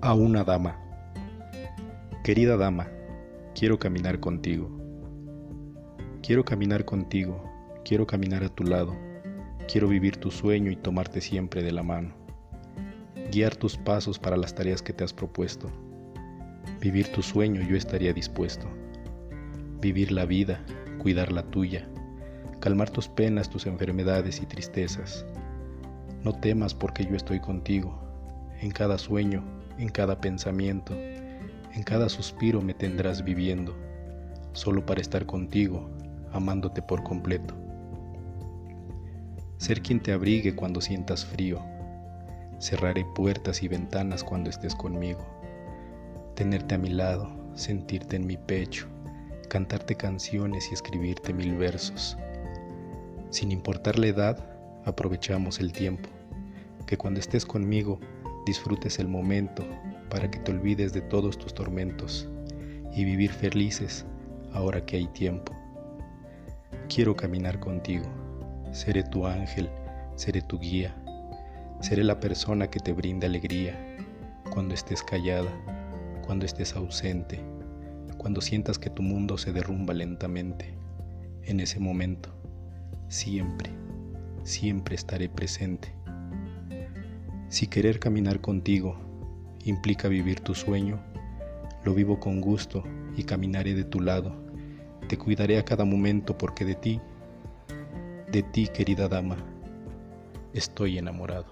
a una dama. Querida dama, quiero caminar contigo. Quiero caminar contigo, quiero caminar a tu lado, quiero vivir tu sueño y tomarte siempre de la mano. Guiar tus pasos para las tareas que te has propuesto. Vivir tu sueño yo estaría dispuesto. Vivir la vida, cuidar la tuya, calmar tus penas, tus enfermedades y tristezas. No temas porque yo estoy contigo, en cada sueño, en cada pensamiento, en cada suspiro me tendrás viviendo, solo para estar contigo, amándote por completo. Ser quien te abrigue cuando sientas frío, cerraré puertas y ventanas cuando estés conmigo, tenerte a mi lado, sentirte en mi pecho, cantarte canciones y escribirte mil versos. Sin importar la edad, aprovechamos el tiempo, que cuando estés conmigo disfrutes el momento para que te olvides de todos tus tormentos y vivir felices ahora que hay tiempo. Quiero caminar contigo, seré tu ángel, seré tu guía, seré la persona que te brinda alegría cuando estés callada, cuando estés ausente, cuando sientas que tu mundo se derrumba lentamente. En ese momento, siempre, siempre estaré presente si querer caminar contigo implica vivir tu sueño, lo vivo con gusto y caminaré de tu lado. Te cuidaré a cada momento porque de ti, de ti querida dama, estoy enamorado.